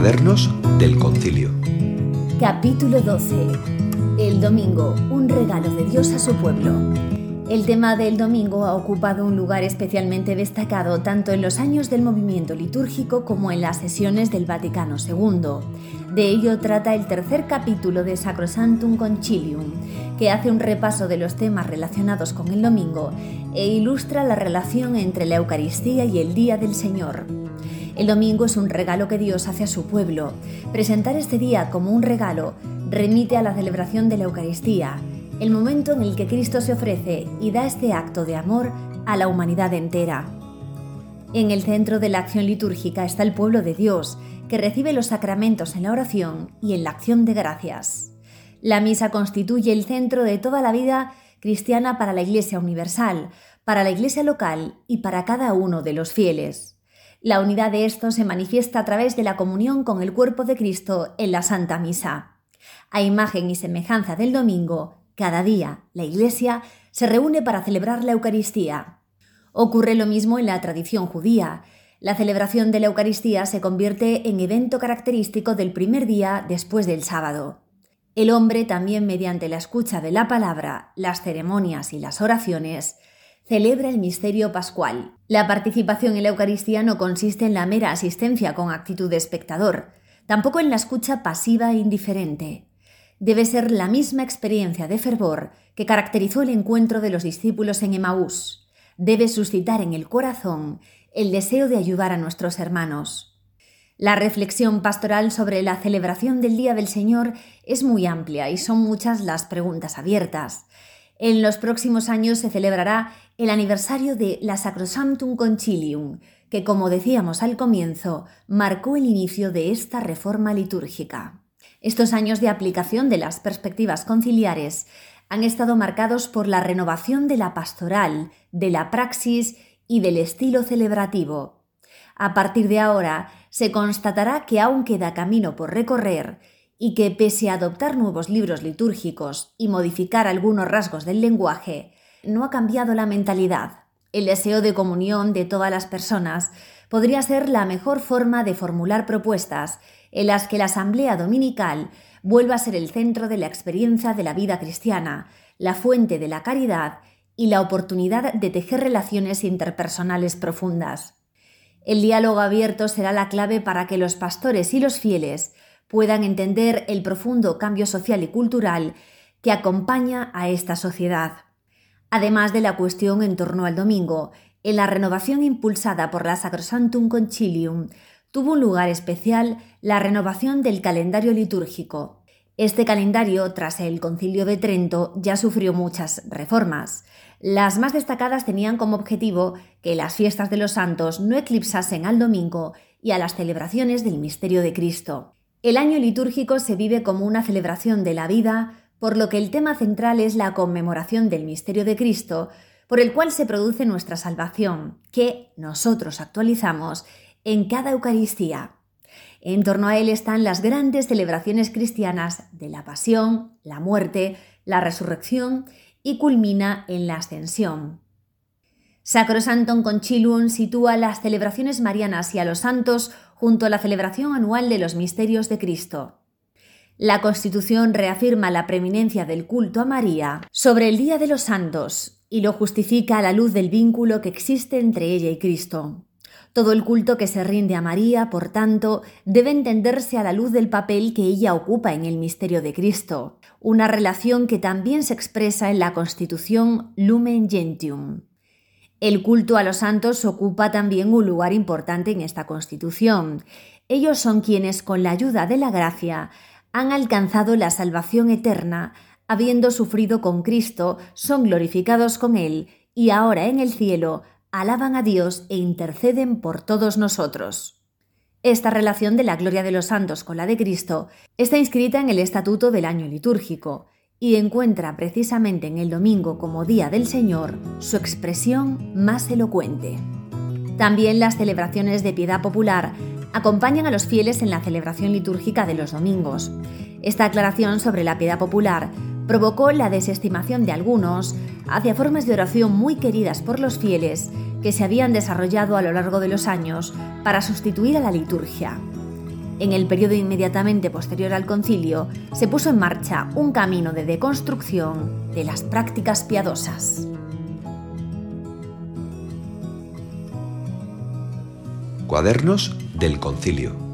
Cuadernos del Concilio. Capítulo 12. El domingo, un regalo de Dios a su pueblo. El tema del domingo ha ocupado un lugar especialmente destacado tanto en los años del movimiento litúrgico como en las sesiones del Vaticano II. De ello trata el tercer capítulo de Sacrosantum Concilium, que hace un repaso de los temas relacionados con el domingo e ilustra la relación entre la Eucaristía y el Día del Señor. El domingo es un regalo que Dios hace a su pueblo. Presentar este día como un regalo remite a la celebración de la Eucaristía, el momento en el que Cristo se ofrece y da este acto de amor a la humanidad entera. En el centro de la acción litúrgica está el pueblo de Dios, que recibe los sacramentos en la oración y en la acción de gracias. La misa constituye el centro de toda la vida cristiana para la Iglesia universal, para la Iglesia local y para cada uno de los fieles. La unidad de estos se manifiesta a través de la comunión con el cuerpo de Cristo en la Santa Misa. A imagen y semejanza del domingo, cada día, la Iglesia se reúne para celebrar la Eucaristía. Ocurre lo mismo en la tradición judía. La celebración de la Eucaristía se convierte en evento característico del primer día después del sábado. El hombre también mediante la escucha de la palabra, las ceremonias y las oraciones, celebra el misterio pascual. La participación en la Eucaristía no consiste en la mera asistencia con actitud de espectador, tampoco en la escucha pasiva e indiferente debe ser la misma experiencia de fervor que caracterizó el encuentro de los discípulos en Emaús. Debe suscitar en el corazón el deseo de ayudar a nuestros hermanos. La reflexión pastoral sobre la celebración del Día del Señor es muy amplia y son muchas las preguntas abiertas. En los próximos años se celebrará el aniversario de la Sacrosanctum Concilium, que, como decíamos al comienzo, marcó el inicio de esta reforma litúrgica. Estos años de aplicación de las perspectivas conciliares han estado marcados por la renovación de la pastoral, de la praxis y del estilo celebrativo. A partir de ahora, se constatará que aún queda camino por recorrer y que, pese a adoptar nuevos libros litúrgicos y modificar algunos rasgos del lenguaje, no ha cambiado la mentalidad. El deseo de comunión de todas las personas podría ser la mejor forma de formular propuestas en las que la asamblea dominical vuelva a ser el centro de la experiencia de la vida cristiana, la fuente de la caridad y la oportunidad de tejer relaciones interpersonales profundas. El diálogo abierto será la clave para que los pastores y los fieles puedan entender el profundo cambio social y cultural que acompaña a esta sociedad. Además de la cuestión en torno al domingo, en la renovación impulsada por la Sacrosantum Concilium, tuvo un lugar especial la renovación del calendario litúrgico. Este calendario, tras el Concilio de Trento, ya sufrió muchas reformas. Las más destacadas tenían como objetivo que las fiestas de los santos no eclipsasen al domingo y a las celebraciones del misterio de Cristo. El año litúrgico se vive como una celebración de la vida, por lo que el tema central es la conmemoración del misterio de Cristo, por el cual se produce nuestra salvación, que nosotros actualizamos en cada Eucaristía. En torno a él están las grandes celebraciones cristianas de la pasión, la muerte, la resurrección y culmina en la ascensión. Sacrosantum Concilium sitúa las celebraciones marianas y a los santos junto a la celebración anual de los misterios de Cristo. La Constitución reafirma la preeminencia del culto a María sobre el Día de los Santos y lo justifica a la luz del vínculo que existe entre ella y Cristo. Todo el culto que se rinde a María, por tanto, debe entenderse a la luz del papel que ella ocupa en el misterio de Cristo, una relación que también se expresa en la Constitución Lumen Gentium. El culto a los santos ocupa también un lugar importante en esta Constitución. Ellos son quienes, con la ayuda de la gracia, han alcanzado la salvación eterna, habiendo sufrido con Cristo, son glorificados con Él y ahora en el cielo alaban a Dios e interceden por todos nosotros. Esta relación de la gloria de los santos con la de Cristo está inscrita en el Estatuto del Año Litúrgico y encuentra precisamente en el domingo como Día del Señor su expresión más elocuente. También las celebraciones de piedad popular acompañan a los fieles en la celebración litúrgica de los domingos. Esta aclaración sobre la piedad popular provocó la desestimación de algunos hacia formas de oración muy queridas por los fieles que se habían desarrollado a lo largo de los años para sustituir a la liturgia. En el periodo inmediatamente posterior al concilio se puso en marcha un camino de deconstrucción de las prácticas piadosas. Cuadernos del concilio